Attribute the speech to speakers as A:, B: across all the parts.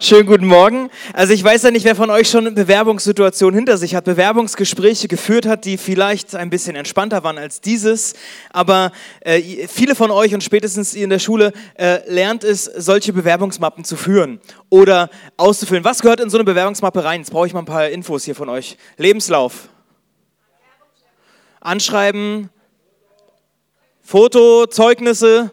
A: Schönen guten Morgen. Also ich weiß ja nicht, wer von euch schon eine Bewerbungssituation hinter sich hat, Bewerbungsgespräche geführt hat, die vielleicht ein bisschen entspannter waren als dieses. Aber äh, viele von euch und spätestens ihr in der Schule äh, lernt es, solche Bewerbungsmappen zu führen oder auszufüllen. Was gehört in so eine Bewerbungsmappe rein? Jetzt brauche ich mal ein paar Infos hier von euch. Lebenslauf. Anschreiben. Foto, Zeugnisse.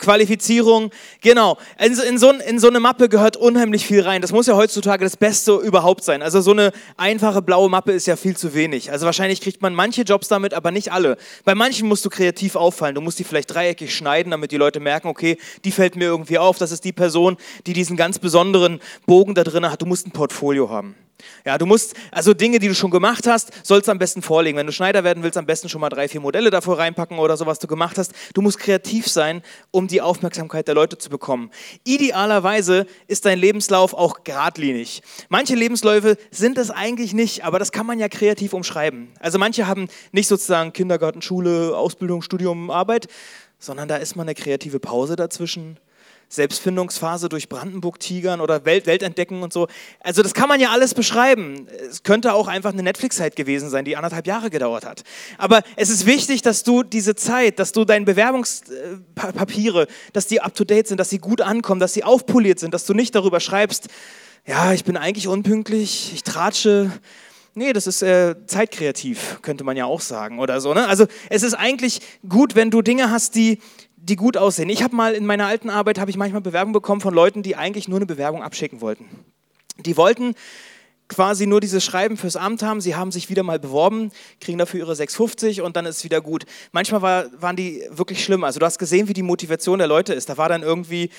A: Qualifizierung, genau. In, in, so, in, so, eine Mappe gehört unheimlich viel rein. Das muss ja heutzutage das Beste überhaupt sein. Also so eine einfache blaue Mappe ist ja viel zu wenig. Also wahrscheinlich kriegt man manche Jobs damit, aber nicht alle. Bei manchen musst du kreativ auffallen. Du musst die vielleicht dreieckig schneiden, damit die Leute merken, okay, die fällt mir irgendwie auf. Das ist die Person, die diesen ganz besonderen Bogen da drin hat. Du musst ein Portfolio haben. Ja, du musst, also Dinge, die du schon gemacht hast, sollst am besten vorlegen. Wenn du Schneider werden willst, am besten schon mal drei, vier Modelle davor reinpacken oder so, was du gemacht hast. Du musst kreativ sein, um die Aufmerksamkeit der Leute zu bekommen. Idealerweise ist dein Lebenslauf auch geradlinig. Manche Lebensläufe sind es eigentlich nicht, aber das kann man ja kreativ umschreiben. Also manche haben nicht sozusagen Kindergarten, Schule, Ausbildung, Studium, Arbeit, sondern da ist mal eine kreative Pause dazwischen Selbstfindungsphase durch Brandenburg tigern oder Welt, Welt entdecken und so. Also das kann man ja alles beschreiben. Es könnte auch einfach eine Netflix-Zeit gewesen sein, die anderthalb Jahre gedauert hat. Aber es ist wichtig, dass du diese Zeit, dass du deine Bewerbungspapiere, dass die up-to-date sind, dass sie gut ankommen, dass sie aufpoliert sind, dass du nicht darüber schreibst, ja, ich bin eigentlich unpünktlich, ich tratsche, Nee, das ist äh, zeitkreativ, könnte man ja auch sagen oder so. Ne? Also es ist eigentlich gut, wenn du Dinge hast, die, die gut aussehen. Ich habe mal in meiner alten Arbeit, habe ich manchmal Bewerbungen bekommen von Leuten, die eigentlich nur eine Bewerbung abschicken wollten. Die wollten quasi nur dieses Schreiben fürs Amt haben, sie haben sich wieder mal beworben, kriegen dafür ihre 6,50 und dann ist es wieder gut. Manchmal war, waren die wirklich schlimm. Also du hast gesehen, wie die Motivation der Leute ist. Da war dann irgendwie,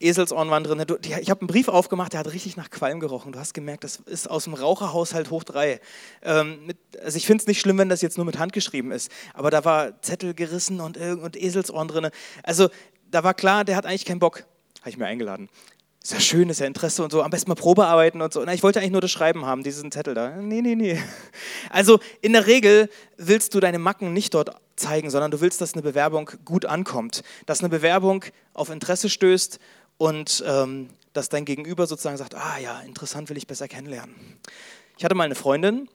A: Eselsohren waren drin. Ich habe einen Brief aufgemacht, der hat richtig nach Qualm gerochen. Du hast gemerkt, das ist aus dem Raucherhaushalt hoch drei. Ähm, also ich finde es nicht schlimm, wenn das jetzt nur mit Hand geschrieben ist, aber da war Zettel gerissen und, und Eselsohren drin. Also da war klar, der hat eigentlich keinen Bock. Habe ich mir eingeladen. Ist ja schön, ist ja Interesse und so. Am besten mal Probearbeiten und so. Na, ich wollte eigentlich nur das Schreiben haben, diesen Zettel da. Nee, nee, nee. Also in der Regel willst du deine Macken nicht dort zeigen, sondern du willst, dass eine Bewerbung gut ankommt. Dass eine Bewerbung auf Interesse stößt und ähm, dass dein Gegenüber sozusagen sagt, ah ja, interessant, will ich besser kennenlernen. Ich hatte mal eine Freundin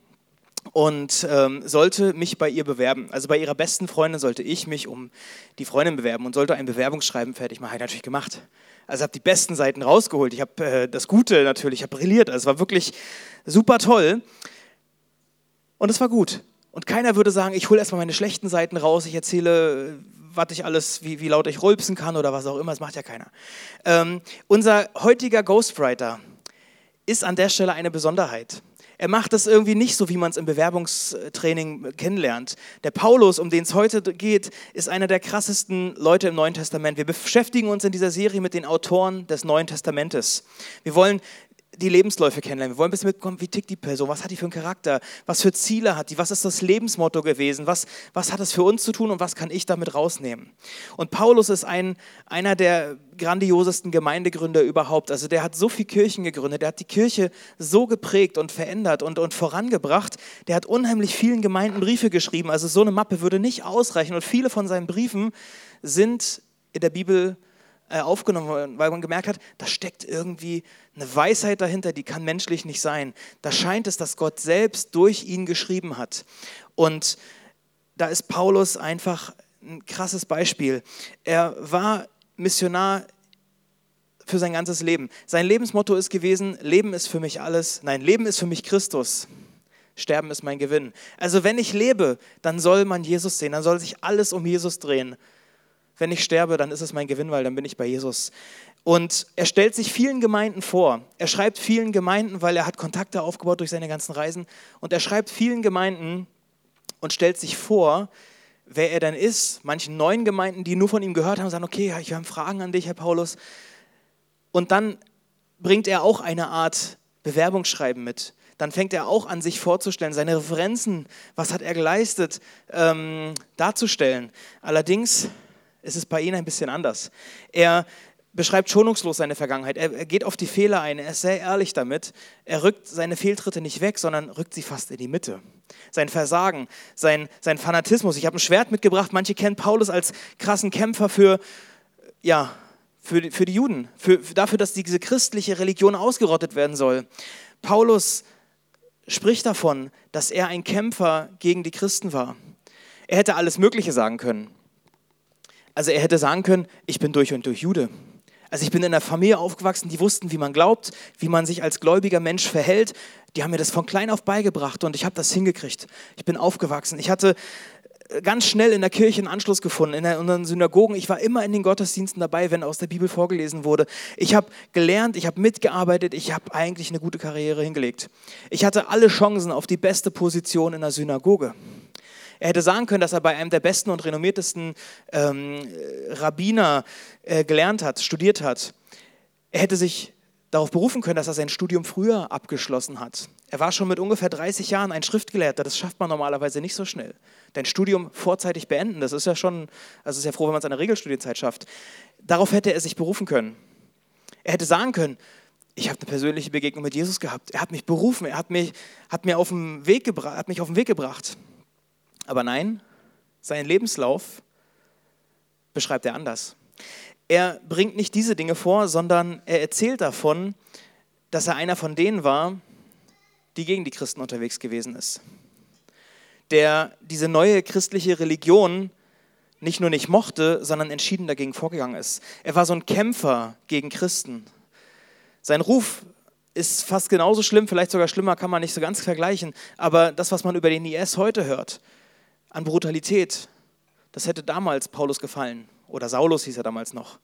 A: und ähm, sollte mich bei ihr bewerben. Also bei ihrer besten Freundin sollte ich mich um die Freundin bewerben und sollte ein Bewerbungsschreiben fertig machen. Habe ich natürlich gemacht. Also habe die besten Seiten rausgeholt. Ich habe äh, das Gute natürlich, ich habe brilliert. Also es war wirklich super toll. Und es war gut. Und keiner würde sagen, ich hole erstmal meine schlechten Seiten raus, ich erzähle, was ich alles, wie, wie laut ich rülpsen kann oder was auch immer, das macht ja keiner. Ähm, unser heutiger Ghostwriter ist an der Stelle eine Besonderheit. Er macht das irgendwie nicht so, wie man es im Bewerbungstraining kennenlernt. Der Paulus, um den es heute geht, ist einer der krassesten Leute im Neuen Testament. Wir beschäftigen uns in dieser Serie mit den Autoren des Neuen Testamentes. Wir wollen die Lebensläufe kennenlernen. Wir wollen ein bisschen mitbekommen, wie tickt die Person, was hat die für einen Charakter, was für Ziele hat die, was ist das Lebensmotto gewesen, was, was hat das für uns zu tun und was kann ich damit rausnehmen. Und Paulus ist ein, einer der grandiosesten Gemeindegründer überhaupt. Also der hat so viele Kirchen gegründet, der hat die Kirche so geprägt und verändert und, und vorangebracht. Der hat unheimlich vielen Gemeinden Briefe geschrieben. Also so eine Mappe würde nicht ausreichen und viele von seinen Briefen sind in der Bibel äh, aufgenommen, weil man gemerkt hat, da steckt irgendwie eine Weisheit dahinter, die kann menschlich nicht sein. Da scheint es, dass Gott selbst durch ihn geschrieben hat. Und da ist Paulus einfach ein krasses Beispiel. Er war Missionar für sein ganzes Leben. Sein Lebensmotto ist gewesen, Leben ist für mich alles, nein, Leben ist für mich Christus. Sterben ist mein Gewinn. Also wenn ich lebe, dann soll man Jesus sehen, dann soll sich alles um Jesus drehen wenn ich sterbe, dann ist es mein Gewinn, weil dann bin ich bei Jesus. Und er stellt sich vielen Gemeinden vor. Er schreibt vielen Gemeinden, weil er hat Kontakte aufgebaut durch seine ganzen Reisen. Und er schreibt vielen Gemeinden und stellt sich vor, wer er denn ist. Manchen neuen Gemeinden, die nur von ihm gehört haben, sagen, okay, ich habe Fragen an dich, Herr Paulus. Und dann bringt er auch eine Art Bewerbungsschreiben mit. Dann fängt er auch an, sich vorzustellen, seine Referenzen, was hat er geleistet, ähm, darzustellen. Allerdings ist es bei ihm ein bisschen anders. Er beschreibt schonungslos seine Vergangenheit. Er, geht auf die Fehler ein. Er ist sehr ehrlich damit. Er rückt seine Fehltritte nicht weg, sondern rückt sie fast in die Mitte. Sein Versagen, sein, sein Fanatismus. Ich habe ein Schwert mitgebracht. Manche kennen Paulus als krassen Kämpfer für, ja, für, für die Juden, für, dafür, dass diese christliche Religion ausgerottet werden soll. Paulus spricht davon, dass er ein Kämpfer gegen die Christen war. Er hätte alles Mögliche sagen können. Also er hätte sagen können, ich bin durch und durch Jude. Also ich bin in einer Familie aufgewachsen, die wussten, wie man glaubt, wie man sich als gläubiger Mensch verhält. Die haben mir das von klein auf beigebracht und ich habe das hingekriegt. Ich bin aufgewachsen. Ich hatte äh, ganz schnell in der Kirche einen Anschluss gefunden, in unseren Synagogen. Ich war immer in den Gottesdiensten dabei, wenn aus der Bibel vorgelesen wurde. Ich habe gelernt, ich habe mitgearbeitet, ich habe eigentlich eine gute Karriere hingelegt. Ich hatte alle Chancen auf die beste Position in der Synagoge. Er hätte sagen können, dass er bei einem der besten und renommiertesten ähm, Rabbiner äh, gelernt hat, studiert hat. Er hätte sich darauf berufen können, dass er sein Studium früher abgeschlossen hat. Er war schon mit ungefähr 30 Jahren ein Schriftgelehrter. Das schafft man normalerweise nicht so schnell. Dein Studium vorzeitig beenden, das ist ja schon, also ist ja froh, wenn man es an der Regelstudienzeit schafft. Darauf hätte er sich berufen können. Er hätte sagen können, ich habe eine persönliche Begegnung mit Jesus gehabt. Er hat mich berufen, er hat mich, hat mir auf den Weg hat mich auf den Weg gebracht. Aber nein, seinen Lebenslauf beschreibt er anders. Er bringt nicht diese Dinge vor, sondern er erzählt davon, dass er einer von denen war, die gegen die Christen unterwegs gewesen ist. Der diese neue christliche Religion nicht nur nicht mochte, sondern entschieden dagegen vorgegangen ist. Er war so ein Kämpfer gegen Christen. Sein Ruf ist fast genauso schlimm, vielleicht sogar schlimmer, kann man nicht so ganz vergleichen. Aber das, was man über den IS heute hört, an Brutalität. Das hätte damals Paulus gefallen. Oder Saulus hieß er damals noch.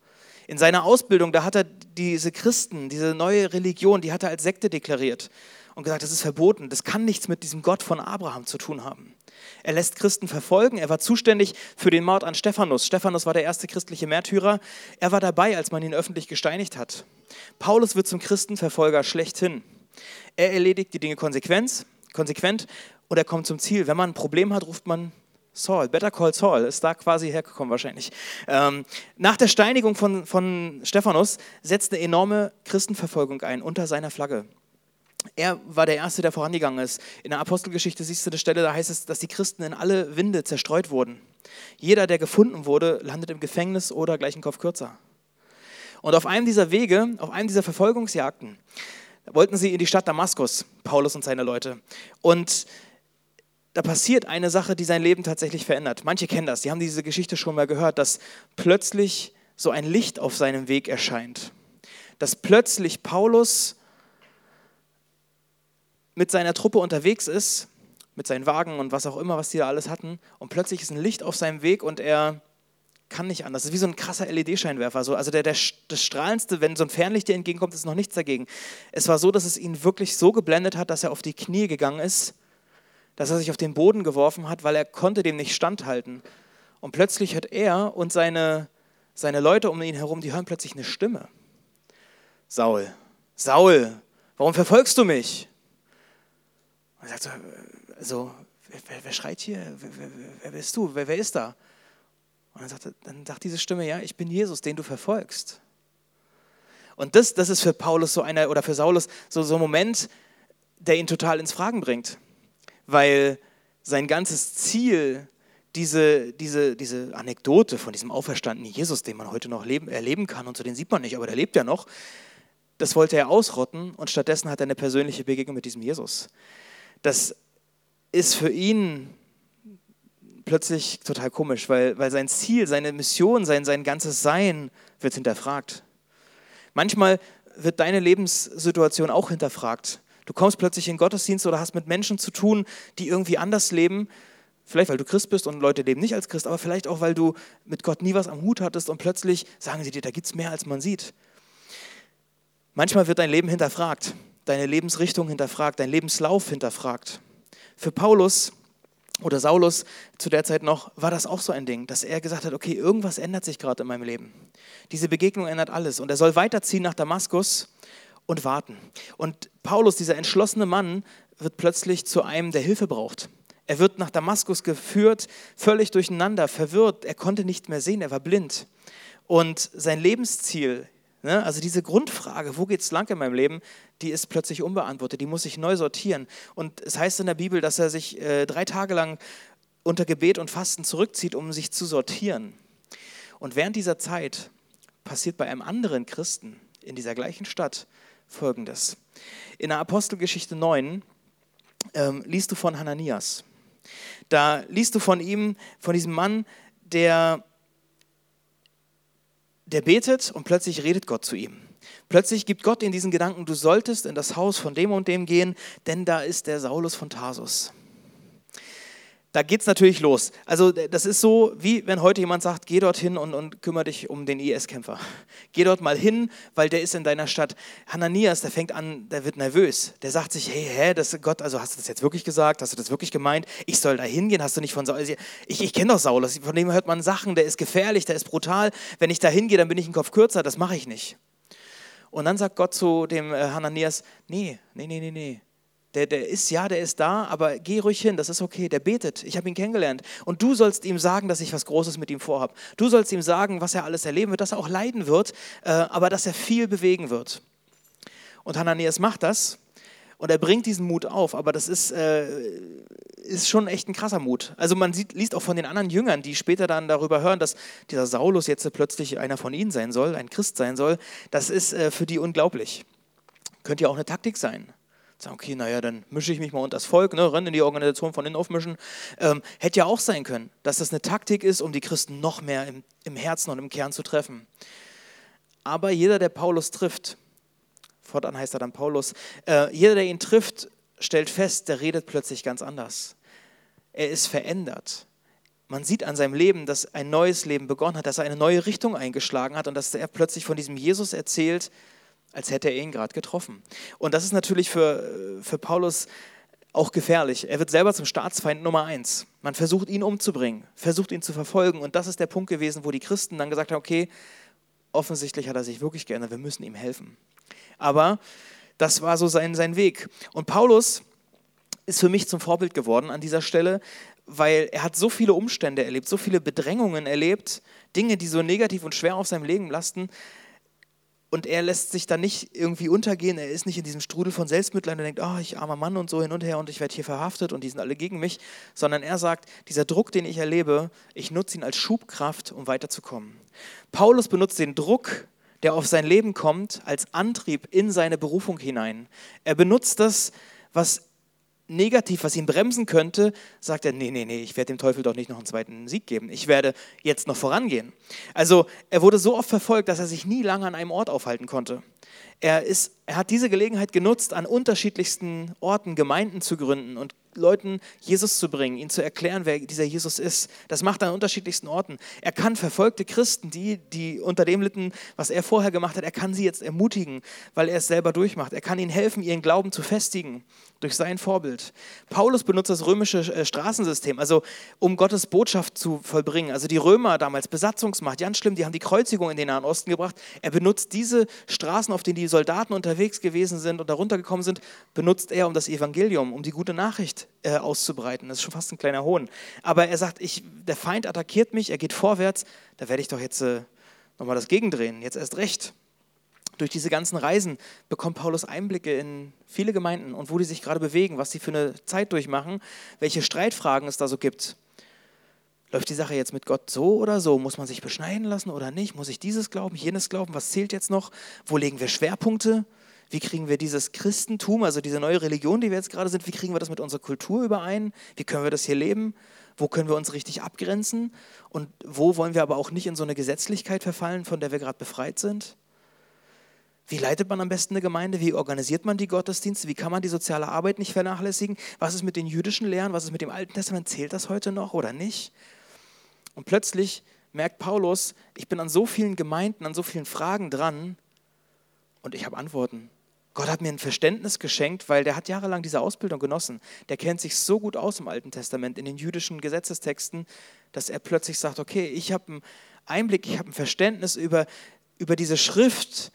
A: In seiner Ausbildung, da hat er diese Christen, diese neue Religion, die hat er als Sekte deklariert und gesagt, das ist verboten, das kann nichts mit diesem Gott von Abraham zu tun haben. Er lässt Christen verfolgen, er war zuständig für den Mord an Stephanus. Stephanus war der erste christliche Märtyrer. Er war dabei, als man ihn öffentlich gesteinigt hat. Paulus wird zum Christenverfolger schlechthin. Er erledigt die Dinge konsequent, konsequent und er kommt zum Ziel. Wenn man ein Problem hat, ruft man Saul, Better Call Saul, ist da quasi hergekommen wahrscheinlich. Ähm, nach der Steinigung von, von Stephanus setzt eine enorme Christenverfolgung ein unter seiner Flagge. Er war der Erste, der vorangegangen ist. In der Apostelgeschichte siehst du eine Stelle, da heißt es, dass die Christen in alle Winde zerstreut wurden. Jeder, der gefunden wurde, landet im Gefängnis oder gleich einen Kopf kürzer. Und auf einem dieser Wege, auf einem dieser Verfolgungsjagden, wollten sie in die Stadt Damaskus, Paulus und seine Leute. Und da passiert eine Sache, die sein Leben tatsächlich verändert. Manche kennen das, die haben diese Geschichte schon mal gehört, dass plötzlich so ein Licht auf seinem Weg erscheint. Dass plötzlich Paulus mit seiner Truppe unterwegs ist, mit seinen Wagen und was auch immer, was die da alles hatten, und plötzlich ist ein Licht auf seinem Weg und er kann nicht anders. Das ist wie so ein krasser LED-Scheinwerfer. Also der, der, das Strahlendste, wenn so ein Fernlicht dir entgegenkommt, ist noch nichts dagegen. Es war so, dass es ihn wirklich so geblendet hat, dass er auf die Knie gegangen ist dass er sich auf den Boden geworfen hat, weil er konnte dem nicht standhalten. Und plötzlich hört er und seine, seine Leute um ihn herum, die hören plötzlich eine Stimme. Saul, Saul, warum verfolgst du mich? Und er sagt so, also, wer, wer schreit hier? Wer, wer, wer, bist du? Wer, wer ist da? Und dann sagt, dann sagt diese Stimme, ja, ich bin Jesus, den du verfolgst. Und das, das ist für Paulus so einer, oder für Saulus so, so ein Moment, der ihn total ins Fragen bringt weil sein ganzes Ziel, diese, diese, diese Anekdote von diesem auferstandenen Jesus, den man heute noch leben, erleben kann und so, den sieht man nicht, aber der lebt ja noch, das wollte er ausrotten und stattdessen hat er eine persönliche Begegnung mit diesem Jesus. Das ist für ihn plötzlich total komisch, weil, weil sein Ziel, seine Mission, sein, sein ganzes Sein wird hinterfragt. Manchmal wird deine Lebenssituation auch hinterfragt. Du kommst plötzlich in Gottesdienst oder hast mit Menschen zu tun, die irgendwie anders leben. Vielleicht, weil du Christ bist und Leute leben nicht als Christ, aber vielleicht auch, weil du mit Gott nie was am Hut hattest und plötzlich sagen sie dir, da gibt es mehr, als man sieht. Manchmal wird dein Leben hinterfragt, deine Lebensrichtung hinterfragt, dein Lebenslauf hinterfragt. Für Paulus oder Saulus zu der Zeit noch war das auch so ein Ding, dass er gesagt hat, okay, irgendwas ändert sich gerade in meinem Leben. Diese Begegnung ändert alles. Und er soll weiterziehen nach Damaskus und warten. Und Paulus, dieser entschlossene Mann, wird plötzlich zu einem, der Hilfe braucht. Er wird nach Damaskus geführt, völlig durcheinander, verwirrt. Er konnte nicht mehr sehen, er war blind. Und sein Lebensziel, ne, also diese Grundfrage, wo geht es lang in meinem Leben, die ist plötzlich unbeantwortet, die muss ich neu sortieren. Und es heißt in der Bibel, dass er sich äh, drei Tage lang unter Gebet und Fasten zurückzieht, um sich zu sortieren. Und während dieser Zeit passiert bei einem anderen Christen in dieser gleichen Stadt Folgendes. In der Apostelgeschichte 9 ähm, liest du von Hananias. Da liest du von ihm, von diesem Mann, der, der betet und plötzlich redet Gott zu ihm. Plötzlich gibt Gott in diesen Gedanken, du solltest in das Haus von dem und dem gehen, denn da ist der Saulus von Tarsus da geht es natürlich los. Also das ist so, wie wenn heute jemand sagt, geh dorthin und, und kümmere dich um den IS-Kämpfer. Geh dort mal hin, weil der ist in deiner Stadt. Hananias, der fängt an, der wird nervös. Der sagt sich, hey, hä, das Gott, also hast du das jetzt wirklich gesagt? Hast du das wirklich gemeint? Ich soll da hingehen? Hast du nicht von Saul? Ich, ich kenne doch Saulus, von dem hört man Sachen, der ist gefährlich, der ist brutal. Wenn ich da hingehe, dann bin ich einen Kopf kürzer, das mache ich nicht. Und dann sagt Gott zu dem äh, Hananias, nee, nee, nee, nee, nee der, der ist, ja, der ist da, aber geh ruhig hin, das ist okay. Der betet, ich habe ihn kennengelernt. Und du sollst ihm sagen, dass ich was Großes mit ihm vorhabe. Du sollst ihm sagen, was er alles erleben wird, dass er auch leiden wird, äh, aber dass er viel bewegen wird. Und Hananias macht das und er bringt diesen Mut auf, aber das ist, äh, ist schon echt ein krasser Mut. Also man sieht, liest auch von den anderen Jüngern, die später dann darüber hören, dass dieser Saulus jetzt plötzlich einer von ihnen sein soll, ein Christ sein soll. Das ist äh, für die unglaublich. Könnte ja auch eine Taktik sein Sagen, okay, naja, dann mische ich mich mal unter das Volk, ne, renne in die Organisation von innen aufmischen. Ähm, hätte ja auch sein können, dass das eine Taktik ist, um die Christen noch mehr im, im Herzen und im Kern zu treffen. Aber jeder, der Paulus trifft, fortan heißt er dann Paulus, äh, jeder, der ihn trifft, stellt fest, der redet plötzlich ganz anders. Er ist verändert. Man sieht an seinem Leben, dass ein neues Leben begonnen hat, dass er eine neue Richtung eingeschlagen hat und dass er plötzlich von diesem Jesus erzählt, als hätte er ihn gerade getroffen. Und das ist natürlich für, für Paulus auch gefährlich. Er wird selber zum Staatsfeind Nummer eins. Man versucht ihn umzubringen, versucht ihn zu verfolgen. Und das ist der Punkt gewesen, wo die Christen dann gesagt haben, okay, offensichtlich hat er sich wirklich geändert, wir müssen ihm helfen. Aber das war so sein, sein Weg. Und Paulus ist für mich zum Vorbild geworden an dieser Stelle, weil er hat so viele Umstände erlebt, so viele Bedrängungen erlebt, Dinge, die so negativ und schwer auf seinem Leben lasten, und er lässt sich dann nicht irgendwie untergehen, er ist nicht in diesem Strudel von Selbstmitleid und denkt, oh, ich armer Mann und so hin und her und ich werde hier verhaftet und die sind alle gegen mich, sondern er sagt, dieser Druck, den ich erlebe, ich nutze ihn als Schubkraft, um weiterzukommen. Paulus benutzt den Druck, der auf sein Leben kommt, als Antrieb in seine Berufung hinein. Er benutzt das, was negativ, was ihn bremsen könnte, sagt er, nee, nee, nee, ich werde dem Teufel doch nicht noch einen zweiten Sieg geben. Ich werde jetzt noch vorangehen. Also er wurde so oft verfolgt, dass er sich nie lange an einem Ort aufhalten konnte. Er, ist, er hat diese Gelegenheit genutzt, an unterschiedlichsten Orten Gemeinden zu gründen und Leuten Jesus zu bringen, ihnen zu erklären, wer dieser Jesus ist. Das macht er an unterschiedlichsten Orten. Er kann verfolgte Christen, die, die unter dem litten, was er vorher gemacht hat, er kann sie jetzt ermutigen, weil er es selber durchmacht. Er kann ihnen helfen, ihren Glauben zu festigen durch sein Vorbild. Paulus benutzt das römische äh, Straßensystem, also um Gottes Botschaft zu vollbringen. Also die Römer damals, Besatzungsmacht, ganz schlimm, die haben die Kreuzigung in den Nahen Osten gebracht. Er benutzt diese Straßen, auf denen die Soldaten unterwegs gewesen sind und darunter gekommen sind, benutzt er um das Evangelium, um die gute Nachricht äh, auszubreiten. Das ist schon fast ein kleiner Hohn. Aber er sagt, ich, der Feind attackiert mich, er geht vorwärts, da werde ich doch jetzt äh, nochmal das Gegendrehen, jetzt erst recht. Durch diese ganzen Reisen bekommt Paulus Einblicke in viele Gemeinden und wo die sich gerade bewegen, was sie für eine Zeit durchmachen, welche Streitfragen es da so gibt. Läuft die Sache jetzt mit Gott so oder so? Muss man sich beschneiden lassen oder nicht? Muss ich dieses glauben, jenes glauben? Was zählt jetzt noch? Wo legen wir Schwerpunkte? Wie kriegen wir dieses Christentum, also diese neue Religion, die wir jetzt gerade sind, wie kriegen wir das mit unserer Kultur überein? Wie können wir das hier leben? Wo können wir uns richtig abgrenzen? Und wo wollen wir aber auch nicht in so eine Gesetzlichkeit verfallen, von der wir gerade befreit sind? Wie leitet man am besten eine Gemeinde? Wie organisiert man die Gottesdienste? Wie kann man die soziale Arbeit nicht vernachlässigen? Was ist mit den jüdischen Lehren? Was ist mit dem Alten Testament? Zählt das heute noch oder nicht? Und plötzlich merkt Paulus, ich bin an so vielen Gemeinden, an so vielen Fragen dran und ich habe Antworten. Gott hat mir ein Verständnis geschenkt, weil der hat jahrelang diese Ausbildung genossen. Der kennt sich so gut aus im Alten Testament, in den jüdischen Gesetzestexten, dass er plötzlich sagt, okay, ich habe einen Einblick, ich habe ein Verständnis über, über diese Schrift,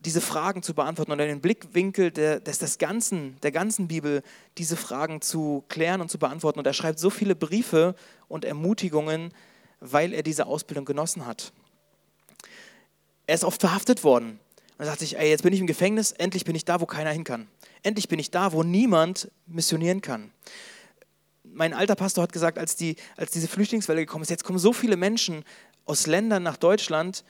A: diese Fragen zu beantworten und den Blickwinkel der, des, des ganzen, der ganzen Bibel diese Fragen zu klären und zu beantworten. Und er schreibt so viele Briefe und Ermutigungen, weil er diese Ausbildung genossen hat. Er ist oft verhaftet worden. Er sagt sich, ey, jetzt bin ich im Gefängnis, endlich bin ich da, wo keiner hin kann. Endlich bin ich da, wo niemand missionieren kann. Mein alter Pastor hat gesagt, als, die, als diese Flüchtlingswelle gekommen ist, jetzt kommen so viele Menschen aus Ländern nach Deutschland,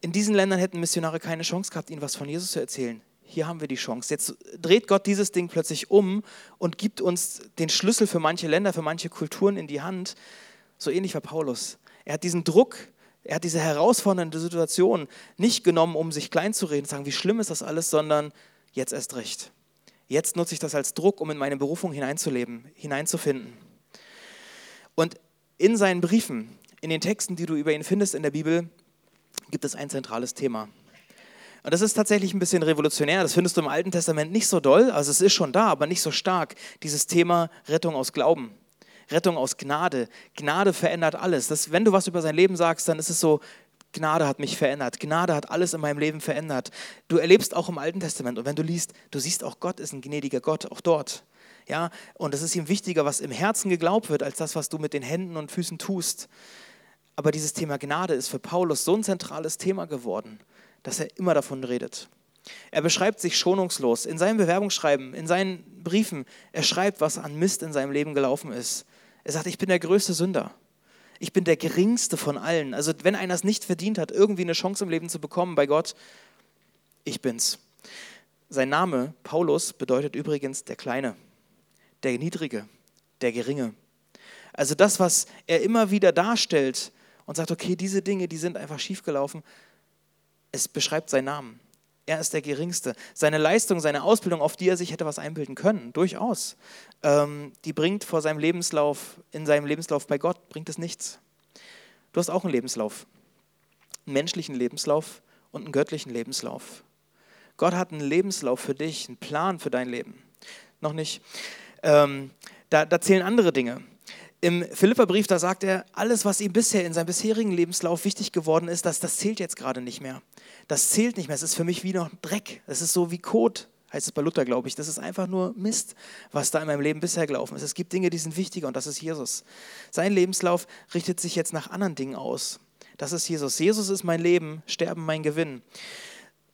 A: in diesen Ländern hätten Missionare keine Chance gehabt, ihnen was von Jesus zu erzählen. Hier haben wir die Chance. Jetzt dreht Gott dieses Ding plötzlich um und gibt uns den Schlüssel für manche Länder, für manche Kulturen in die Hand. So ähnlich war Paulus. Er hat diesen Druck, er hat diese herausfordernde Situation nicht genommen, um sich klein zu reden, zu sagen, wie schlimm ist das alles, sondern jetzt erst recht. Jetzt nutze ich das als Druck, um in meine Berufung hineinzuleben, hineinzufinden. Und in seinen Briefen, in den Texten, die du über ihn findest in der Bibel, gibt es ein zentrales Thema. Und das ist tatsächlich ein bisschen revolutionär. Das findest du im Alten Testament nicht so doll. Also es ist schon da, aber nicht so stark. Dieses Thema Rettung aus Glauben. Rettung aus Gnade. Gnade verändert alles. Das, wenn du was über sein Leben sagst, dann ist es so, Gnade hat mich verändert. Gnade hat alles in meinem Leben verändert. Du erlebst auch im Alten Testament und wenn du liest, du siehst auch Gott ist ein gnädiger Gott, auch dort. Ja, und es ist ihm wichtiger, was im Herzen geglaubt wird, als das, was du mit den Händen und Füßen tust. Aber dieses Thema Gnade ist für Paulus so ein zentrales Thema geworden, dass er immer davon redet. Er beschreibt sich schonungslos in seinem Bewerbungsschreiben, in seinen Briefen. Er schreibt, was an Mist in seinem Leben gelaufen ist. Er sagt, ich bin der größte Sünder. Ich bin der geringste von allen. Also wenn einer es nicht verdient hat, irgendwie eine Chance im Leben zu bekommen bei Gott, ich bin's. Sein Name, Paulus, bedeutet übrigens der Kleine, der Niedrige, der Geringe. Also das, was er immer wieder darstellt, und sagt, okay, diese Dinge, die sind einfach schiefgelaufen. Es beschreibt seinen Namen. Er ist der Geringste. Seine Leistung, seine Ausbildung, auf die er sich hätte was einbilden können, durchaus, ähm, die bringt vor seinem Lebenslauf, in seinem Lebenslauf bei Gott, bringt es nichts. Du hast auch einen Lebenslauf. Einen menschlichen Lebenslauf und einen göttlichen Lebenslauf. Gott hat einen Lebenslauf für dich, einen Plan für dein Leben. Noch nicht. Ähm, da, da zählen andere Dinge. Im Philipperbrief, da sagt er, alles, was ihm bisher in seinem bisherigen Lebenslauf wichtig geworden ist, das, das zählt jetzt gerade nicht mehr. Das zählt nicht mehr. Es ist für mich wie noch Dreck. Es ist so wie Kot, heißt es bei Luther, glaube ich. Das ist einfach nur Mist, was da in meinem Leben bisher gelaufen ist. Es gibt Dinge, die sind wichtiger und das ist Jesus. Sein Lebenslauf richtet sich jetzt nach anderen Dingen aus. Das ist Jesus. Jesus ist mein Leben, Sterben mein Gewinn.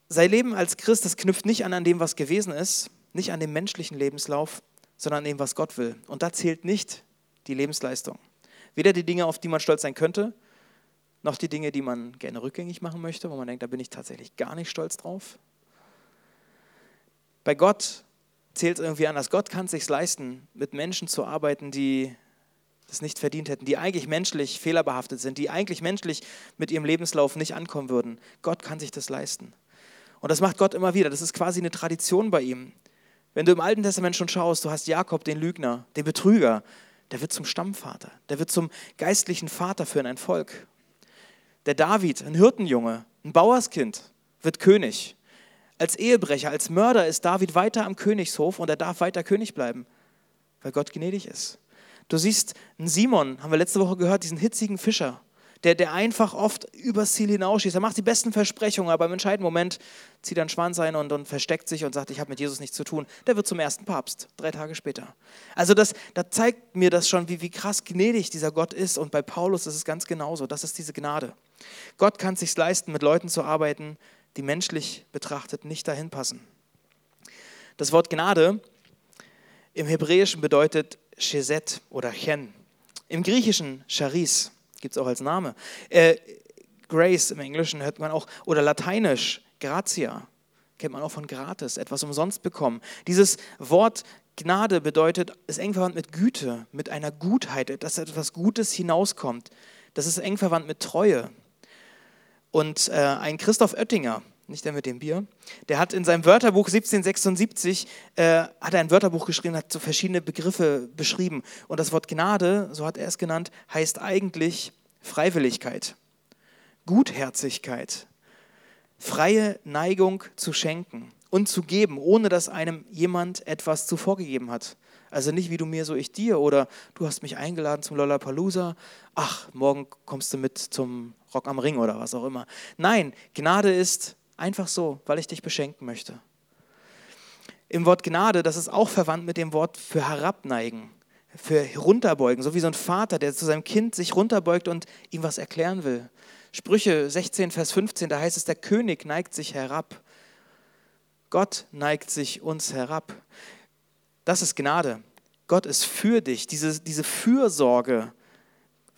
A: Sein Leben als Christ, das knüpft nicht an an dem, was gewesen ist, nicht an dem menschlichen Lebenslauf, sondern an dem, was Gott will. Und da zählt nicht die Lebensleistung. Weder die Dinge, auf die man stolz sein könnte, noch die Dinge, die man gerne rückgängig machen möchte, wo man denkt, da bin ich tatsächlich gar nicht stolz drauf. Bei Gott zählt es irgendwie anders. Gott kann es sich leisten, mit Menschen zu arbeiten, die das nicht verdient hätten, die eigentlich menschlich fehlerbehaftet sind, die eigentlich menschlich mit ihrem Lebenslauf nicht ankommen würden. Gott kann sich das leisten. Und das macht Gott immer wieder. Das ist quasi eine Tradition bei ihm. Wenn du im Alten Testament schon schaust, du hast Jakob, den Lügner, den Betrüger, der wird zum Stammvater, der wird zum geistlichen Vater für ein Volk. Der David, ein Hirtenjunge, ein Bauerskind, wird König. Als Ehebrecher, als Mörder ist David weiter am Königshof und er darf weiter König bleiben, weil Gott gnädig ist. Du siehst einen Simon, haben wir letzte Woche gehört, diesen hitzigen Fischer, der, der einfach oft übers Ziel hinausschießt. Er macht die besten Versprechungen, aber im entscheidenden Moment zieht er einen Schwanz ein und, und versteckt sich und sagt, ich habe mit Jesus nichts zu tun. Der wird zum ersten Papst, drei Tage später. Also das, das zeigt mir das schon, wie, wie krass gnädig dieser Gott ist. Und bei Paulus ist es ganz genauso. Das ist diese Gnade. Gott kann es sich leisten, mit Leuten zu arbeiten, die menschlich betrachtet nicht dahin passen. Das Wort Gnade im Hebräischen bedeutet Chesed oder Chen. Im Griechischen Charis gibt es auch als Name. Äh, Grace im Englischen hört man auch, oder lateinisch Gratia, kennt man auch von gratis, etwas umsonst bekommen. Dieses Wort Gnade bedeutet, ist eng verwandt mit Güte, mit einer Gutheit, dass etwas Gutes hinauskommt. Das ist eng verwandt mit Treue. Und äh, ein Christoph Oettinger, nicht der mit dem Bier, der hat in seinem Wörterbuch 1776 äh, hat er ein Wörterbuch geschrieben, hat so verschiedene Begriffe beschrieben. Und das Wort Gnade, so hat er es genannt, heißt eigentlich Freiwilligkeit, Gutherzigkeit, freie Neigung zu schenken und zu geben, ohne dass einem jemand etwas zuvor gegeben hat. Also nicht wie du mir, so ich dir oder du hast mich eingeladen zum Lollapalooza, ach, morgen kommst du mit zum Rock am Ring oder was auch immer. Nein, Gnade ist Einfach so, weil ich dich beschenken möchte. Im Wort Gnade, das ist auch verwandt mit dem Wort für herabneigen, für runterbeugen, so wie so ein Vater, der zu seinem Kind sich runterbeugt und ihm was erklären will. Sprüche 16, Vers 15, da heißt es, der König neigt sich herab. Gott neigt sich uns herab. Das ist Gnade. Gott ist für dich. Diese, diese Fürsorge,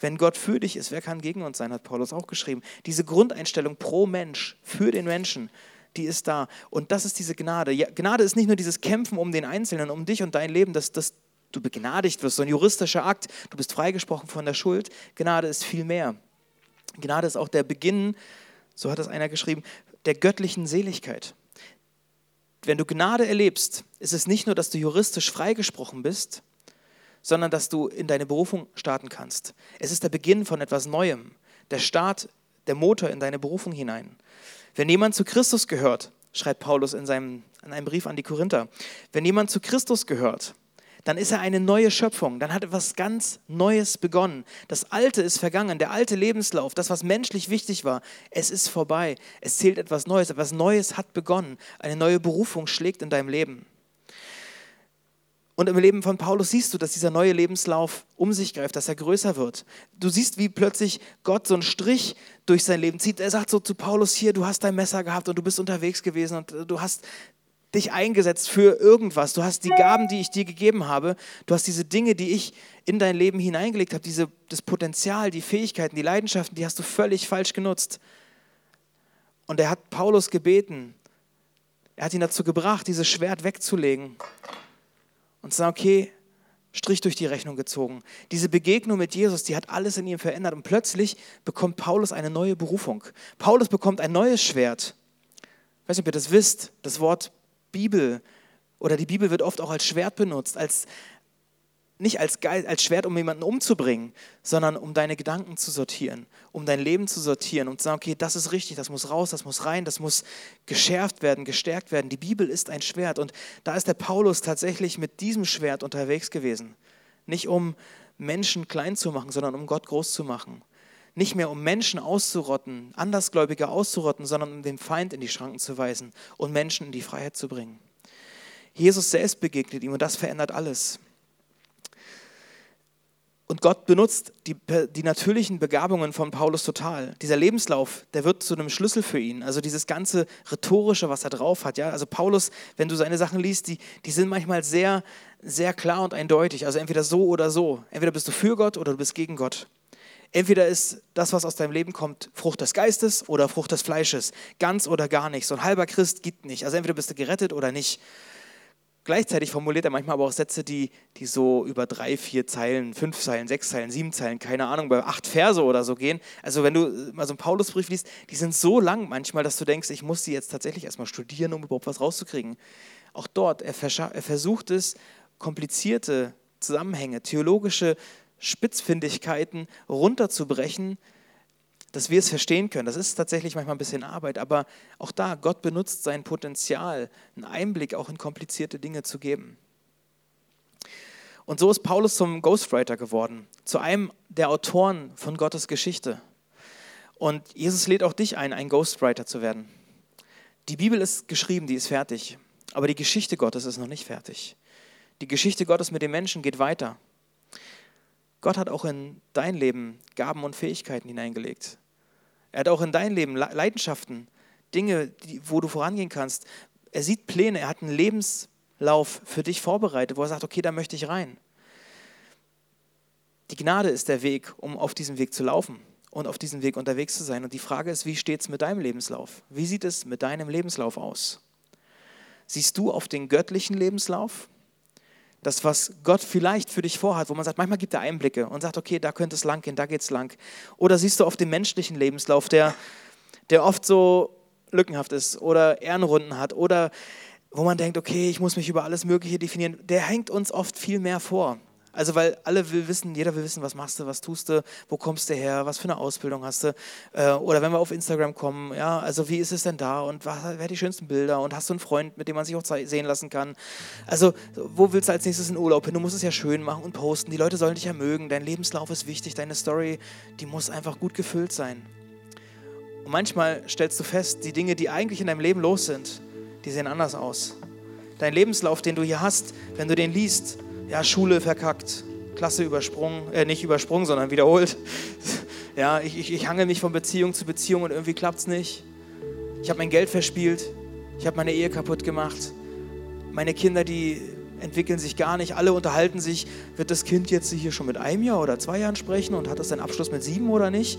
A: wenn Gott für dich ist, wer kann gegen uns sein, hat Paulus auch geschrieben. Diese Grundeinstellung pro Mensch, für den Menschen, die ist da. Und das ist diese Gnade. Ja, Gnade ist nicht nur dieses Kämpfen um den Einzelnen, um dich und dein Leben, dass, dass du begnadigt wirst, so ein juristischer Akt, du bist freigesprochen von der Schuld. Gnade ist viel mehr. Gnade ist auch der Beginn, so hat es einer geschrieben, der göttlichen Seligkeit. Wenn du Gnade erlebst, ist es nicht nur, dass du juristisch freigesprochen bist, sondern dass du in deine Berufung starten kannst. Es ist der Beginn von etwas Neuem, der Start, der Motor in deine Berufung hinein. Wenn jemand zu Christus gehört, schreibt Paulus in, seinem, in einem Brief an die Korinther, wenn jemand zu Christus gehört, dann ist er eine neue Schöpfung, dann hat etwas ganz Neues begonnen. Das Alte ist vergangen, der alte Lebenslauf, das, was menschlich wichtig war, es ist vorbei. Es zählt etwas Neues, etwas Neues hat begonnen. Eine neue Berufung schlägt in deinem Leben. Und im Leben von Paulus siehst du, dass dieser neue Lebenslauf um sich greift, dass er größer wird. Du siehst, wie plötzlich Gott so einen Strich durch sein Leben zieht. Er sagt so zu Paulus, hier, du hast dein Messer gehabt und du bist unterwegs gewesen und du hast dich eingesetzt für irgendwas. Du hast die Gaben, die ich dir gegeben habe. Du hast diese Dinge, die ich in dein Leben hineingelegt habe, diese, das Potenzial, die Fähigkeiten, die Leidenschaften, die hast du völlig falsch genutzt. Und er hat Paulus gebeten, er hat ihn dazu gebracht, dieses Schwert wegzulegen und sagen, okay, Strich durch die Rechnung gezogen. Diese Begegnung mit Jesus, die hat alles in ihm verändert und plötzlich bekommt Paulus eine neue Berufung. Paulus bekommt ein neues Schwert. Ich weiß nicht, ob ihr das wisst, das Wort Bibel oder die Bibel wird oft auch als Schwert benutzt, als, nicht als, Geist, als Schwert, um jemanden umzubringen, sondern um deine Gedanken zu sortieren, um dein Leben zu sortieren und zu sagen, okay, das ist richtig, das muss raus, das muss rein, das muss geschärft werden, gestärkt werden. Die Bibel ist ein Schwert und da ist der Paulus tatsächlich mit diesem Schwert unterwegs gewesen. Nicht um Menschen klein zu machen, sondern um Gott groß zu machen. Nicht mehr um Menschen auszurotten, Andersgläubige auszurotten, sondern um den Feind in die Schranken zu weisen und Menschen in die Freiheit zu bringen. Jesus selbst begegnet ihm und das verändert alles. Und Gott benutzt die, die, natürlichen Begabungen von Paulus total. Dieser Lebenslauf, der wird zu einem Schlüssel für ihn. Also dieses ganze Rhetorische, was er drauf hat. Ja? Also Paulus, wenn du seine Sachen liest, die, die sind manchmal sehr, sehr klar und eindeutig. Also entweder so oder so. Entweder bist du für Gott oder du bist gegen Gott. Entweder ist das, was aus deinem Leben kommt, Frucht des Geistes oder Frucht des Fleisches. Ganz oder gar nicht. So ein halber Christ gibt nicht. Also entweder bist du gerettet oder nicht. Gleichzeitig formuliert er manchmal aber auch Sätze, die, die so über drei, vier Zeilen, fünf Zeilen, sechs Zeilen, sieben Zeilen, keine Ahnung, bei acht Verse oder so gehen. Also wenn du mal so einen Paulusbrief liest, die sind so lang manchmal, dass du denkst, ich muss sie jetzt tatsächlich erstmal studieren, um überhaupt was rauszukriegen. Auch dort, er, er versucht es, komplizierte Zusammenhänge, theologische Spitzfindigkeiten runterzubrechen, dass wir es verstehen können. Das ist tatsächlich manchmal ein bisschen Arbeit, aber auch da, Gott benutzt sein Potenzial, einen Einblick auch in komplizierte Dinge zu geben. Und so ist Paulus zum Ghostwriter geworden, zu einem der Autoren von Gottes Geschichte. Und Jesus lädt auch dich ein, ein Ghostwriter zu werden. Die Bibel ist geschrieben, die ist fertig, aber die Geschichte Gottes ist noch nicht fertig. Die Geschichte Gottes mit den Menschen geht weiter. Gott hat auch in dein Leben Gaben und Fähigkeiten hineingelegt. Er hat auch in dein Leben Leidenschaften, Dinge, die, wo du vorangehen kannst. Er sieht Pläne, er hat einen Lebenslauf für dich vorbereitet, wo er sagt, okay, da möchte ich rein. Die Gnade ist der Weg, um auf diesem Weg zu laufen und auf diesem Weg unterwegs zu sein. Und die Frage ist, wie steht es mit deinem Lebenslauf? Wie sieht es mit deinem Lebenslauf aus? Siehst du auf den göttlichen Lebenslauf das, was Gott vielleicht für dich vorhat, wo man sagt, manchmal gibt er Einblicke und sagt, okay, da könnte es lang gehen, da geht es lang. Oder siehst du auf dem menschlichen Lebenslauf, der, der oft so lückenhaft ist oder Ehrenrunden hat oder wo man denkt, okay, ich muss mich über alles Mögliche definieren, der hängt uns oft viel mehr vor. Also weil alle will wissen, jeder will wissen, was machst du, was tust du, wo kommst du her, was für eine Ausbildung hast du. Äh, oder wenn wir auf Instagram kommen, ja, also wie ist es denn da und was, wer die schönsten Bilder und hast du einen Freund, mit dem man sich auch sehen lassen kann. Also wo willst du als nächstes in Urlaub hin? Du musst es ja schön machen und posten. Die Leute sollen dich ja mögen. Dein Lebenslauf ist wichtig, deine Story, die muss einfach gut gefüllt sein. Und manchmal stellst du fest, die Dinge, die eigentlich in deinem Leben los sind, die sehen anders aus. Dein Lebenslauf, den du hier hast, wenn du den liest, ja, Schule verkackt, Klasse übersprungen, äh, nicht übersprungen, sondern wiederholt. Ja, ich, ich, ich hangel mich von Beziehung zu Beziehung und irgendwie klappt es nicht. Ich habe mein Geld verspielt, ich habe meine Ehe kaputt gemacht. Meine Kinder, die entwickeln sich gar nicht, alle unterhalten sich, wird das Kind jetzt hier schon mit einem Jahr oder zwei Jahren sprechen und hat das seinen Abschluss mit sieben oder nicht?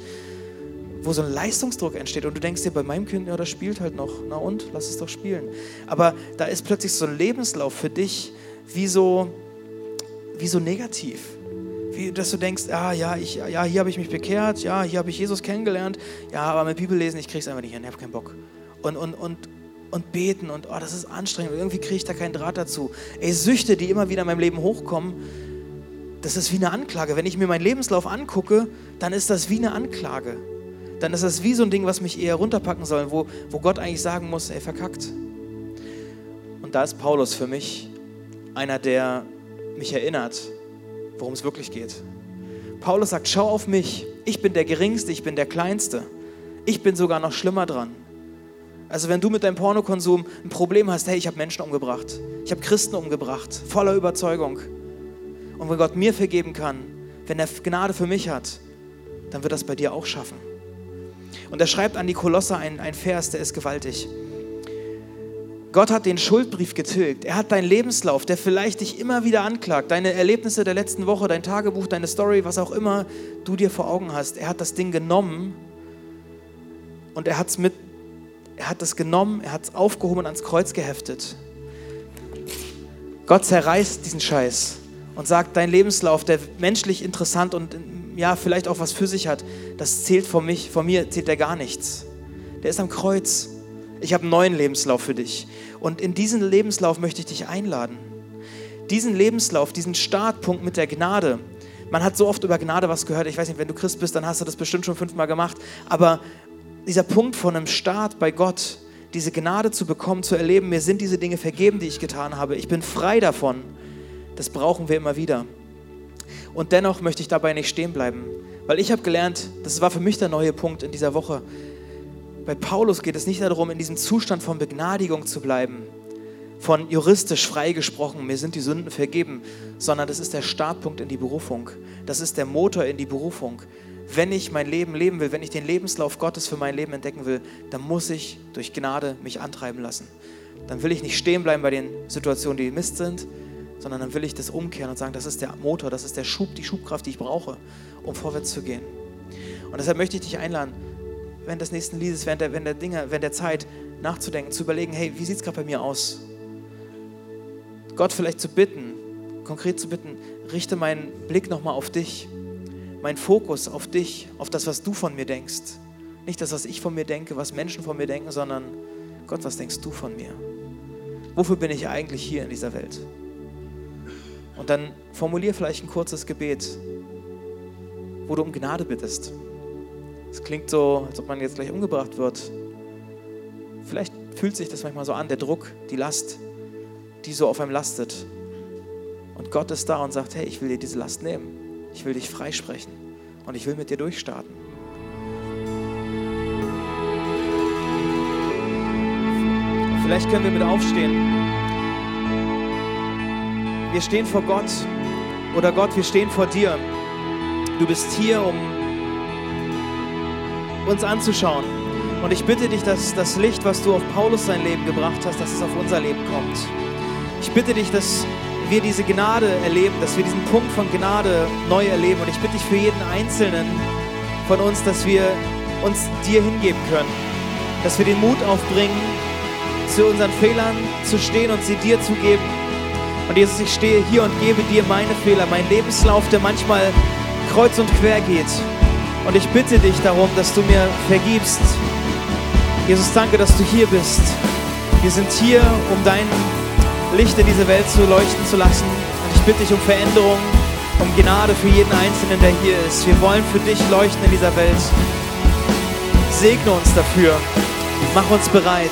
A: Wo so ein Leistungsdruck entsteht und du denkst dir, bei meinem Kind, ja, das spielt halt noch, na und, lass es doch spielen. Aber da ist plötzlich so ein Lebenslauf für dich wie so, wie so negativ. Wie, dass du denkst, ah, ja, ich, ja, hier habe ich mich bekehrt, ja, hier habe ich Jesus kennengelernt, ja, aber mit Bibel lesen, ich krieg's einfach nicht hin, ich habe keinen Bock. Und, und, und, und beten und oh, das ist anstrengend, irgendwie kriege ich da keinen Draht dazu. Ey, Süchte, die immer wieder in meinem Leben hochkommen, das ist wie eine Anklage. Wenn ich mir meinen Lebenslauf angucke, dann ist das wie eine Anklage. Dann ist das wie so ein Ding, was mich eher runterpacken soll, wo, wo Gott eigentlich sagen muss, ey, verkackt. Und da ist Paulus für mich einer, der mich erinnert, worum es wirklich geht. Paulus sagt, schau auf mich, ich bin der Geringste, ich bin der Kleinste. Ich bin sogar noch schlimmer dran. Also wenn du mit deinem Pornokonsum ein Problem hast, hey, ich habe Menschen umgebracht, ich habe Christen umgebracht, voller Überzeugung. Und wenn Gott mir vergeben kann, wenn er Gnade für mich hat, dann wird das bei dir auch schaffen. Und er schreibt an die Kolosser einen, einen Vers, der ist gewaltig. Gott hat den Schuldbrief getilgt. Er hat deinen Lebenslauf, der vielleicht dich immer wieder anklagt, deine Erlebnisse der letzten Woche, dein Tagebuch, deine Story, was auch immer du dir vor Augen hast. Er hat das Ding genommen und er hat es mit er hat es genommen, er hat es aufgehoben und ans Kreuz geheftet. Gott zerreißt diesen Scheiß und sagt, dein Lebenslauf, der menschlich interessant und ja, vielleicht auch was für sich hat, das zählt von, mich, von mir, zählt der gar nichts. Der ist am Kreuz. Ich habe einen neuen Lebenslauf für dich. Und in diesen Lebenslauf möchte ich dich einladen. Diesen Lebenslauf, diesen Startpunkt mit der Gnade. Man hat so oft über Gnade was gehört. Ich weiß nicht, wenn du Christ bist, dann hast du das bestimmt schon fünfmal gemacht. Aber dieser Punkt von einem Start bei Gott, diese Gnade zu bekommen, zu erleben, mir sind diese Dinge vergeben, die ich getan habe. Ich bin frei davon. Das brauchen wir immer wieder. Und dennoch möchte ich dabei nicht stehen bleiben, weil ich habe gelernt, das war für mich der neue Punkt in dieser Woche. Bei Paulus geht es nicht darum, in diesem Zustand von Begnadigung zu bleiben, von juristisch freigesprochen, mir sind die Sünden vergeben, sondern das ist der Startpunkt in die Berufung. Das ist der Motor in die Berufung wenn ich mein Leben leben will, wenn ich den Lebenslauf Gottes für mein Leben entdecken will, dann muss ich durch Gnade mich antreiben lassen. Dann will ich nicht stehen bleiben bei den Situationen, die Mist sind, sondern dann will ich das umkehren und sagen, das ist der Motor, das ist der Schub, die Schubkraft, die ich brauche, um vorwärts zu gehen. Und deshalb möchte ich dich einladen, während des nächsten Liedes, während der, während der Dinge, während der Zeit nachzudenken, zu überlegen, hey, wie sieht es gerade bei mir aus? Gott vielleicht zu bitten, konkret zu bitten, richte meinen Blick nochmal auf dich mein Fokus auf dich, auf das, was du von mir denkst. Nicht das, was ich von mir denke, was Menschen von mir denken, sondern Gott, was denkst du von mir? Wofür bin ich eigentlich hier in dieser Welt? Und dann formulier vielleicht ein kurzes Gebet, wo du um Gnade bittest. Es klingt so, als ob man jetzt gleich umgebracht wird. Vielleicht fühlt sich das manchmal so an, der Druck, die Last, die so auf einem lastet. Und Gott ist da und sagt, hey, ich will dir diese Last nehmen. Ich will dich freisprechen und ich will mit dir durchstarten. Vielleicht können wir mit aufstehen. Wir stehen vor Gott oder Gott, wir stehen vor dir. Du bist hier, um uns anzuschauen. Und ich bitte dich, dass das Licht, was du auf Paulus sein Leben gebracht hast, dass es auf unser Leben kommt. Ich bitte dich, dass wir diese Gnade erleben, dass wir diesen Punkt von Gnade neu erleben. Und ich bitte dich für jeden Einzelnen von uns, dass wir uns dir hingeben können, dass wir den Mut aufbringen, zu unseren Fehlern zu stehen und sie dir zu geben. Und Jesus, ich stehe hier und gebe dir meine Fehler, meinen Lebenslauf, der manchmal kreuz und quer geht. Und ich bitte dich darum, dass du mir vergibst. Jesus, danke, dass du hier bist. Wir sind hier, um deinen Licht in diese Welt zu leuchten zu lassen. Und ich bitte dich um Veränderung, um Gnade für jeden Einzelnen, der hier ist. Wir wollen für dich leuchten in dieser Welt. Segne uns dafür. Mach uns bereit.